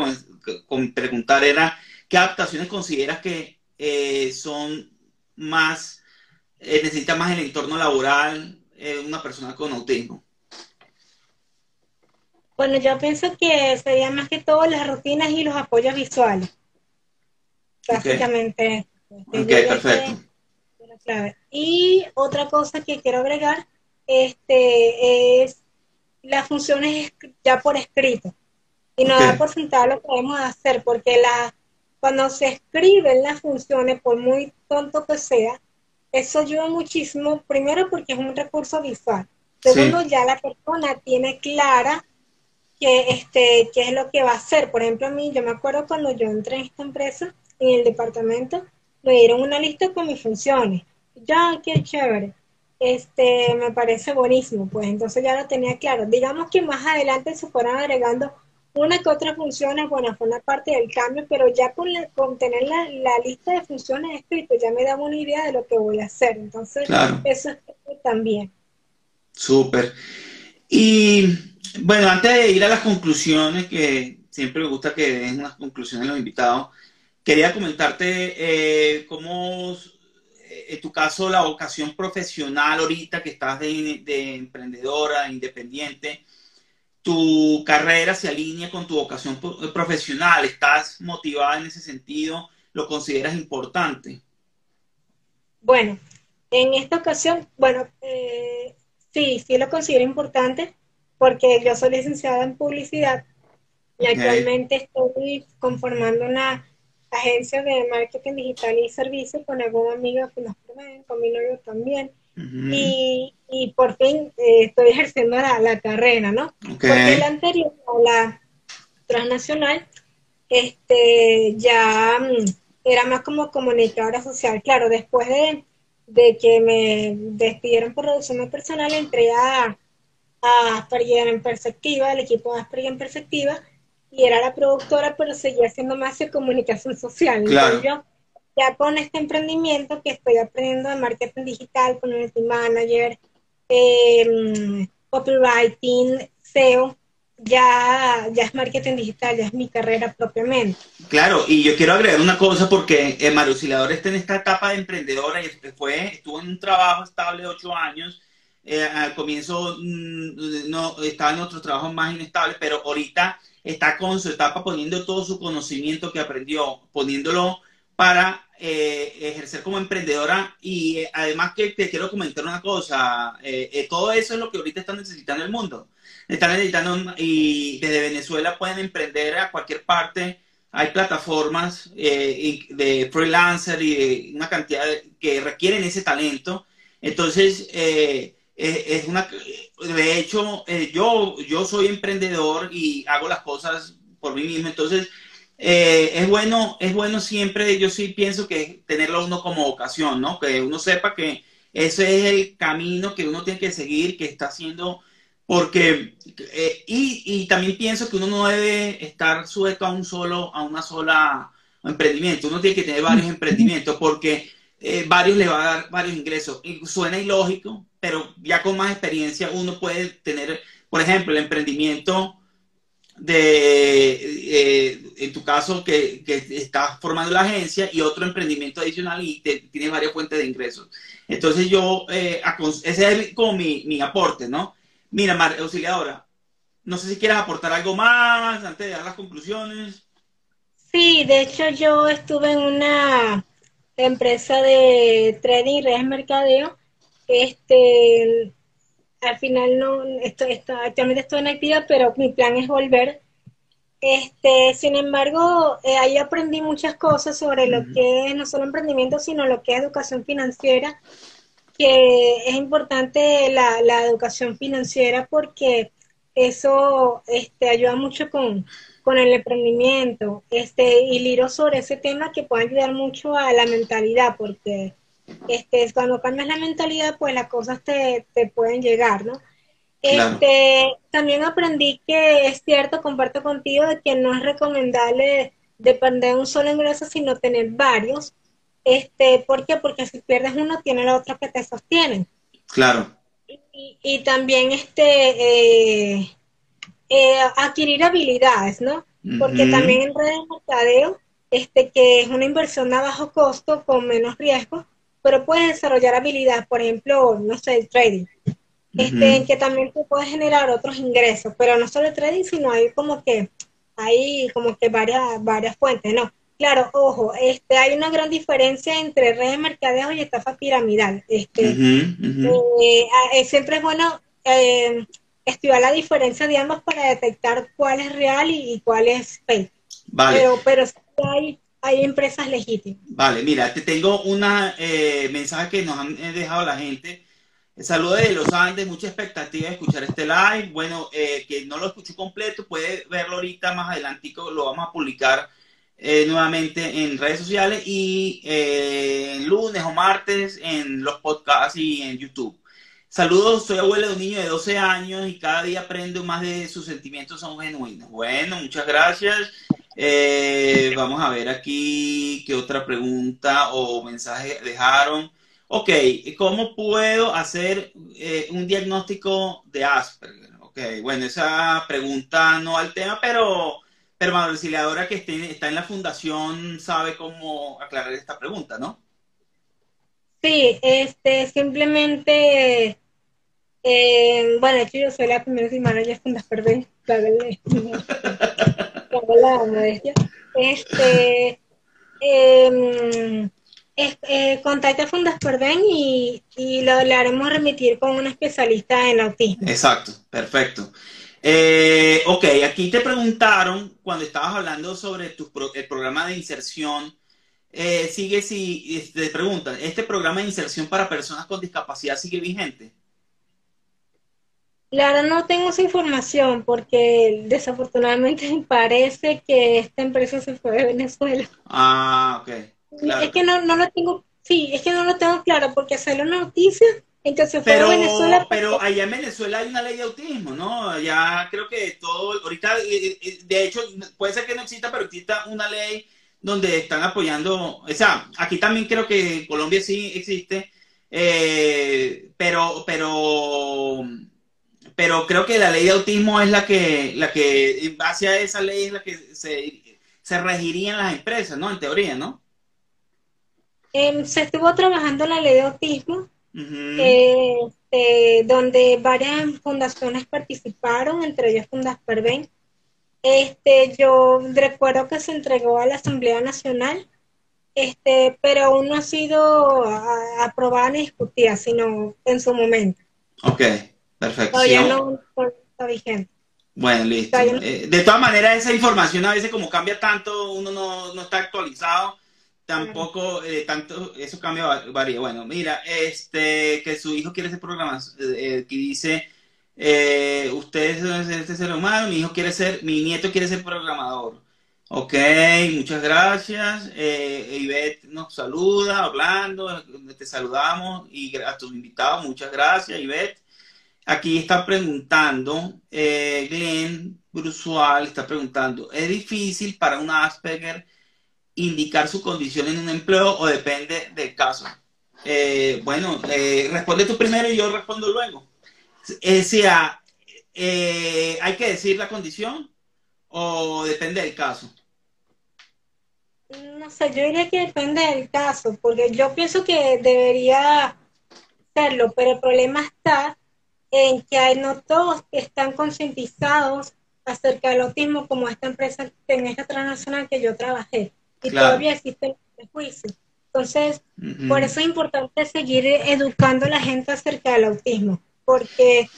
preguntar era, ¿qué adaptaciones consideras que eh, son más, eh, necesita más el entorno laboral eh, una persona con autismo? Bueno, yo pienso que sería más que todo las rutinas y los apoyos visuales. Básicamente. Ok, perfecto. Y otra cosa que quiero agregar este, es las funciones ya por escrito. Y no da por sentado lo que podemos hacer, porque la, cuando se escriben las funciones, por muy tonto que sea, eso ayuda muchísimo, primero porque es un recurso visual. Segundo, ya la persona tiene clara que este, qué es lo que va a hacer. Por ejemplo, a mí, yo me acuerdo cuando yo entré en esta empresa, en el departamento, me dieron una lista con mis funciones. Ya, qué chévere. Este, me parece buenísimo, pues entonces ya lo tenía claro. Digamos que más adelante se fueran agregando una que otra función es buena, una parte del cambio, pero ya con, con tener la, lista de funciones escritas ya me da una idea de lo que voy a hacer. Entonces, eso es también. Súper. Y bueno, antes de ir a las conclusiones, que siempre me gusta que den unas conclusiones los invitados, quería comentarte eh, cómo, eh, en tu caso, la vocación profesional ahorita que estás de, de emprendedora, independiente, tu carrera se alinea con tu vocación profesional, estás motivada en ese sentido, lo consideras importante. Bueno, en esta ocasión, bueno, eh, sí, sí lo considero importante porque yo soy licenciada en publicidad y actualmente estoy conformando una agencia de marketing digital y servicios con algún amigo que nos con mi novio también y, y, por fin eh, estoy ejerciendo la, la carrera, ¿no? Porque la anterior, la transnacional, este, ya mm, era más como comunicadora social. Claro, después de, de que me despidieron por reducción personal, entré a, a Asperger en Perspectiva, el equipo de Asperger en Perspectiva, y era la productora, pero seguía haciendo más de comunicación social. Claro ya con este emprendimiento que estoy aprendiendo de marketing digital, community manager, eh, copywriting, SEO, ya, ya es marketing digital, ya es mi carrera propiamente. Claro, y yo quiero agregar una cosa porque el Mario Oscilador está en esta etapa de emprendedora y fue, estuvo en un trabajo estable de ocho años. Eh, al comienzo mm, no estaba en otros trabajos más inestables, pero ahorita está con su etapa poniendo todo su conocimiento que aprendió, poniéndolo para eh, ejercer como emprendedora y eh, además que te quiero comentar una cosa, eh, todo eso es lo que ahorita está necesitando el mundo. Están necesitando y desde Venezuela pueden emprender a cualquier parte. Hay plataformas de freelancer y una cantidad que requieren ese talento. Entonces, es una, de hecho, yo, yo soy emprendedor y hago las cosas por mí mismo. Entonces, eh, es bueno, es bueno siempre, yo sí pienso que tenerlo uno como ocasión, ¿no? Que uno sepa que, ese es el camino que uno tiene que seguir, que está haciendo, porque, eh, y, y, también pienso que uno no debe estar sujeto a un solo, a una sola emprendimiento, uno tiene que tener varios emprendimientos, porque eh, varios le va a dar varios ingresos. Y suena ilógico, pero ya con más experiencia uno puede tener, por ejemplo, el emprendimiento de, eh, en tu caso, que, que, estás formando la agencia y otro emprendimiento adicional y te, tienes varias fuentes de ingresos. Entonces yo, eh, ese es como mi, mi, aporte, ¿no? Mira, Mar, auxiliadora, no sé si quieres aportar algo más antes de dar las conclusiones. Sí, de hecho yo estuve en una empresa de trading y redes mercadeo. Este, al final no, estoy, actualmente estoy en actividad, pero mi plan es volver. Este, sin embargo, eh, ahí aprendí muchas cosas sobre lo que es no solo emprendimiento, sino lo que es educación financiera, que es importante la, la educación financiera porque eso este, ayuda mucho con, con el emprendimiento. Este, y liro sobre ese tema que puede ayudar mucho a la mentalidad, porque este, cuando cambias la mentalidad, pues las cosas te, te pueden llegar, ¿no? Este, también aprendí que es cierto, comparto contigo, de que no es recomendable depender de un solo ingreso, sino tener varios. Este, ¿Por qué? Porque si pierdes uno, tiene el otro que te sostienen. Claro. Y, y también este, eh, eh, adquirir habilidades, ¿no? Porque también en redes de mercadeo, este, que es una inversión a bajo costo con menos riesgo, pero puedes desarrollar habilidades, por ejemplo, no sé, el trading, este, que también te puede generar otros ingresos, pero no solo el trading, sino hay como que, hay como que varias, varias fuentes, ¿no? Claro, ojo, este, hay una gran diferencia entre redes de mercadeo y estafa piramidal. Este, eh, eh, siempre es bueno eh, estudiar la diferencia de ambas para detectar cuál es real y, cuál es fake. Vale. Pero, pero hay hay empresas legítimas. Vale, mira, te tengo una eh, mensaje que nos han eh, dejado la gente. Saludos de Los Andes, mucha expectativa de escuchar este live. Bueno, eh, que no lo escuchó completo, puede verlo ahorita más adelante, lo vamos a publicar eh, nuevamente en redes sociales y lunes o martes en los podcasts y en YouTube. Saludos, soy abuelo de un niño de 12 años y cada día aprendo más de sus sentimientos son genuinos. Bueno, muchas gracias. Eh, vamos a ver aquí qué otra pregunta o mensaje dejaron. Ok, ¿cómo puedo hacer eh, un diagnóstico de Asperger? Ok, bueno, esa pregunta no al tema, pero, pero la auxiliadora que está en la fundación sabe cómo aclarar esta pregunta, ¿no? Sí, este, simplemente, eh, bueno, de hecho yo soy la primera semana ya Fundas Perdón, la modestia, este, eh, eh, contacta a Fundas Perdón y, y lo, le haremos remitir con un especialista en autismo. Exacto, perfecto. Eh, ok, aquí te preguntaron cuando estabas hablando sobre tu el programa de inserción. Eh, sigue si te preguntan, ¿este programa de inserción para personas con discapacidad sigue vigente? Claro, no tengo esa información porque desafortunadamente parece que esta empresa se fue de Venezuela. Ah, ok. Es que no, no lo tengo, sí, es que no lo tengo claro porque salió una noticia fue pero, Venezuela. Pero allá en Venezuela hay una ley de autismo, ¿no? Allá creo que todo, ahorita, eh, eh, de hecho, puede ser que no exista, pero exista una ley donde están apoyando, o sea, aquí también creo que en Colombia sí existe, eh, pero, pero pero creo que la ley de autismo es la que, la que en base a esa ley es la que se, se regirían las empresas, ¿no? En teoría, ¿no? Em, se estuvo trabajando la ley de autismo, este, donde varias fundaciones participaron, entre ellas Fundas Perven. Este, yo recuerdo que se entregó a la Asamblea Nacional, este, pero aún no ha sido aprobada ni discutida, sino en su momento. Ok. Perfecto. Todavía no, está vigente. Bueno, listo. Eh, de todas maneras, esa información a veces como cambia tanto, uno no, no está actualizado, tampoco eh, tanto, eso cambia, varía. Bueno, mira, este, que su hijo quiere ser programador, eh, que dice, eh, usted es este ser humano, mi hijo quiere ser, mi nieto quiere ser programador. Ok, muchas gracias. Eh, Ivette nos saluda, hablando, te saludamos y a tus invitados, muchas gracias, Ivette. Aquí está preguntando, eh, Glenn Brusual está preguntando, ¿es difícil para un Asperger indicar su condición en un empleo o depende del caso? Eh, bueno, eh, responde tú primero y yo respondo luego. Eh, sea, ¿hay que decir la condición o depende del caso? No sé, yo diría que depende del caso, porque yo pienso que debería serlo, pero el problema está en que no todos están concientizados acerca del autismo como esta empresa, en esta transnacional que yo trabajé. Y todavía existen prejuicios. Entonces, por eso es importante seguir educando a la gente acerca del autismo, porque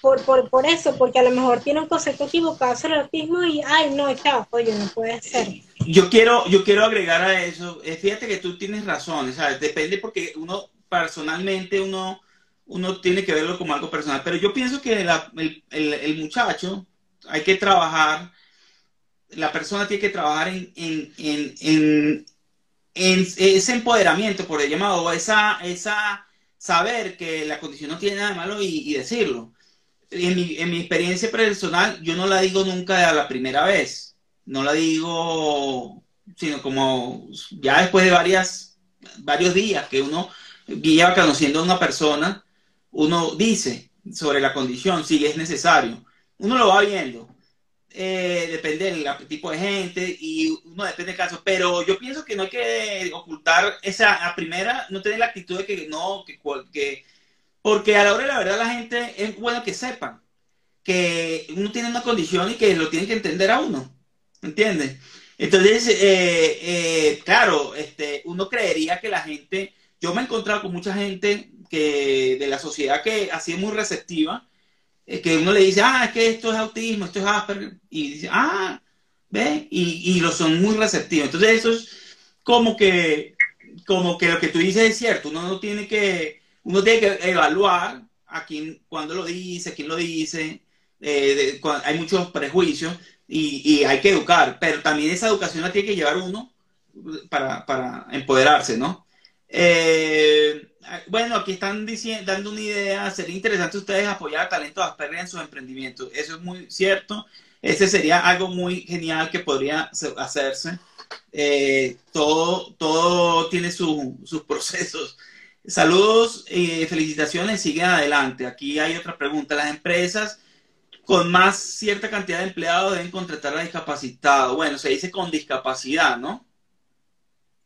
por, por, por eso, porque a lo mejor tiene un concepto equivocado sobre el autismo y, ay, no, chao, oye, no puede ser. Yo quiero, yo quiero agregar a eso, eh, fíjate que tú tienes razón, ¿sabes? Depende porque uno, personalmente, uno, uno tiene que verlo como algo personal, pero yo pienso que el, el muchacho hay que trabajar, la persona tiene que trabajar en, en, ese empoderamiento, por el llamado, esa, esa saber que la condición no tiene nada de malo y, decirlo. En mi, en mi, experiencia personal, yo no la digo nunca a la primera vez, no la digo, sino como ya después de varias, varios días que uno lleva conociendo a una persona, uno dice sobre la condición, si es necesario uno lo va viendo. Eh, depende del tipo de gente y uno depende del caso, pero yo pienso que no hay que ocultar esa, primera, no tener la actitud de que no, que, que porque a la hora de la verdad la gente es bueno que sepan que uno tiene una condición y que lo tienen que entender a uno, ¿entiendes? Entonces, eh, eh, claro, este, uno creería que la gente, yo me he encontrado con mucha gente que de la sociedad que así es muy receptiva, que uno le dice, ah, es que esto es autismo, esto es Asperger, y dice, ah, ve, y, y lo son muy receptivos. Entonces eso es como que, como que lo que tú dices es cierto, uno no tiene que, uno tiene que evaluar a quién, cuándo lo dice, quién lo dice, eh, hay muchos prejuicios y, y, hay que educar, pero también esa educación la tiene que llevar uno para, para empoderarse, ¿no? Eh, bueno, aquí están diciendo, dando una idea, sería interesante ustedes apoyar a talentos Asperger en sus emprendimientos. Eso es muy cierto. Ese sería algo muy genial que podría hacerse. Eh, todo, todo tiene sus procesos. Saludos y felicitaciones, siguen adelante. Aquí hay otra pregunta. Las empresas con más cierta cantidad de empleados deben contratar a discapacitados. Bueno, se dice con discapacidad, ¿no?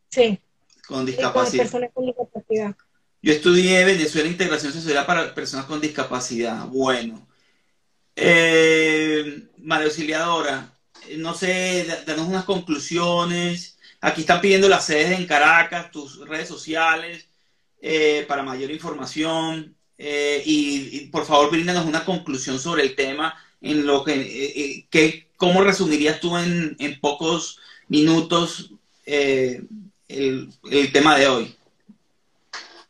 Sí. Con discapacidad. con discapacidad. Yo estudié Venezuela Integración Social para Personas con Discapacidad. Bueno. Eh, María Auxiliadora, no sé, danos unas conclusiones. Aquí están pidiendo las sedes en Caracas, tus redes sociales, eh, para mayor información. Eh, y, por favor, bríndanos una conclusión sobre el tema, en lo que, que ¿cómo resumirías tú en, pocos minutos el, tema de hoy?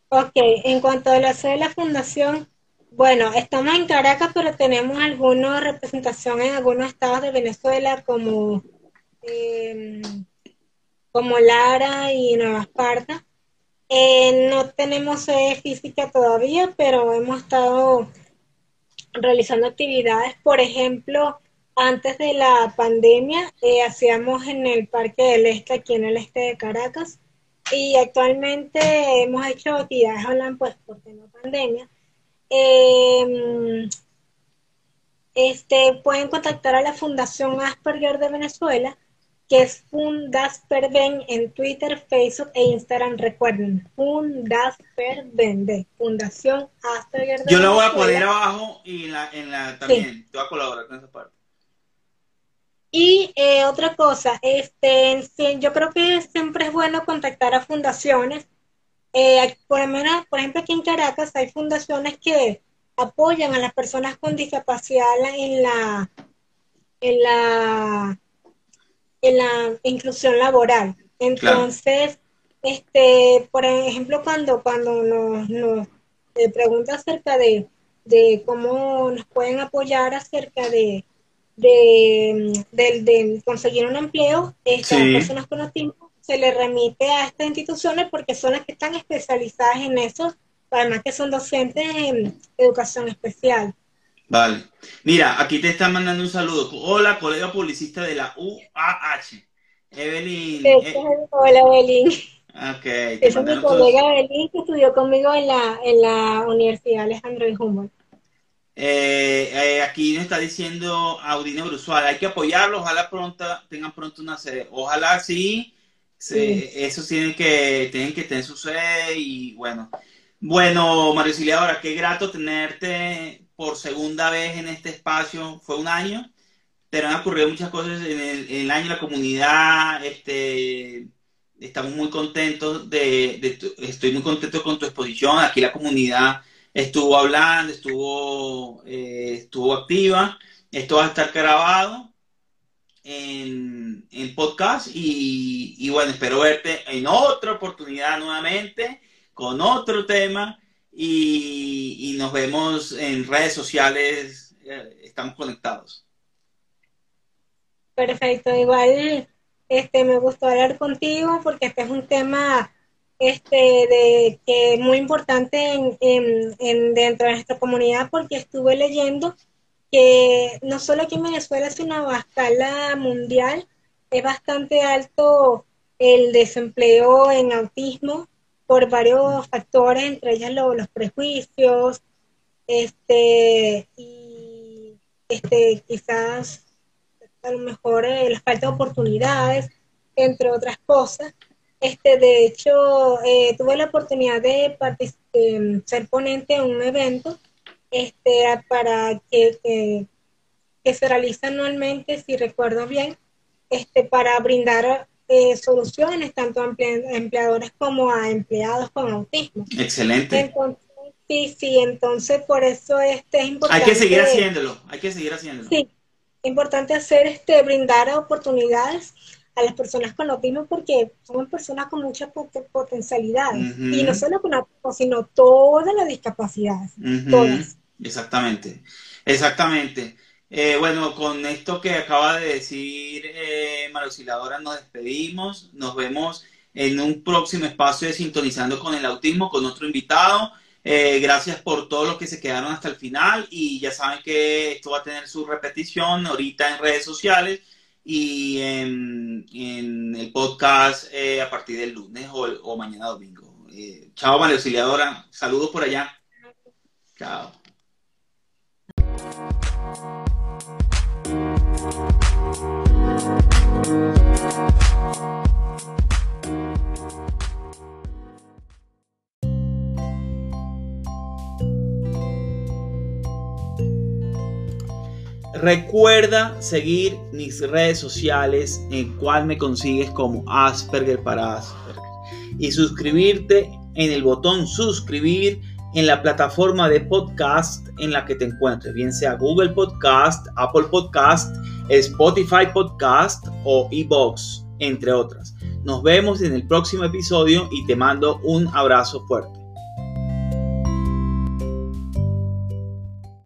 Ok, en cuanto a la sede de la fundación, bueno, estamos en Caracas, pero tenemos alguna representación en algunos estados de Venezuela como, em, como Lara y Nueva Esparta. Eh, no tenemos sede física todavía, pero hemos estado realizando actividades. Por ejemplo, antes de la pandemia, eh, hacíamos en el Parque del Este, aquí en el este de Caracas, y actualmente hemos hecho actividades online pues por tema pandemia. Em, este, pueden contactar a la Fundación Asperger de Venezuela, que es Fundasperven en Twitter, Facebook e Instagram. Recuerden, Fundasperven de Fundación Asperger de Yo lo voy a poner abajo y en la, en la también. Te voy a colaborar con esa parte. Y eh, otra cosa, este, yo creo que siempre es bueno contactar a fundaciones. Eh, por, por ejemplo, aquí en Caracas hay fundaciones que apoyan a las personas con discapacidad en la, en la, en la inclusión laboral. Entonces, este, por ejemplo, cuando, cuando nos, nos eh, pregunta acerca de, de cómo nos pueden apoyar acerca de de, conseguir un empleo, estas personas con autismo se le remite a estas instituciones porque son las que están especializadas en eso, además que son docentes en educación especial. Vale. Mira, aquí te están mandando un saludo. Hola, colega publicista de la UAH. Evelyn. Eh, hola, Evelyn. Ok. es mi colega Evelyn que estudió conmigo en la, en la Universidad Alejandro de Humboldt. Eh, eh, aquí nos está diciendo Audine Brusual, hay que apoyarlo, ojalá pronto tengan pronto una sede. Ojalá sí, eso tienen que, tienen que tener su sede y bueno. Bueno, Mario Auxiliadora, qué grato tenerte por segunda vez en este espacio. Fue un año, pero han ocurrido muchas cosas en el, año, la comunidad, este, estamos muy contentos de, estoy muy contento con tu exposición. Aquí la comunidad estuvo hablando, estuvo, eh, estuvo activa. Esto va a estar grabado en, podcast y, bueno, espero verte en otra oportunidad nuevamente con otro tema y, nos vemos en redes sociales, eh, estamos conectados. Perfecto, igual este, me gustó hablar contigo porque este es un tema este, de, que es muy importante en, dentro de nuestra comunidad porque estuve leyendo que no solo aquí en Venezuela, sino a escala mundial, es bastante alto el desempleo en autismo por varios factores, entre ellas los prejuicios, este, y este, quizás a lo mejor eh, la falta de oportunidades, entre otras cosas. Este, de hecho, eh, tuve la oportunidad de, ser ponente en un evento este, para que, que, se realiza anualmente, si recuerdo bien, este, para brindar eh, soluciones tanto a empleadores como a empleados con autismo. Excelente. sí, sí, entonces por eso este es importante. Hay que seguir haciéndolo, hay que seguir haciéndolo. Sí, es importante hacer este, brindar oportunidades a las personas con autismo porque son personas con mucha potencialidad. Y no solo con autismo, sino todas las discapacidades. Todas. Exactamente. Exactamente. Eh, bueno, con esto que acaba de decir eh, María nos despedimos. Nos vemos en un próximo espacio de Sintonizando con el Autismo con otro invitado. Eh, gracias por todos los que se quedaron hasta el final y ya saben que esto va a tener su repetición ahorita en redes sociales y en, el podcast eh, a partir del lunes o, mañana domingo. Eh, chao, María Auxiliadora. Saludos por allá. Chao. Recuerda seguir mis redes sociales en cual me consigues como Asperger para Asperger y suscribirte en el botón suscribir en la plataforma de podcast en la que te encuentres, bien sea Google Podcast, Apple Podcast, Spotify Podcast o eBox, entre otras. Nos vemos en el próximo episodio y te mando un abrazo fuerte.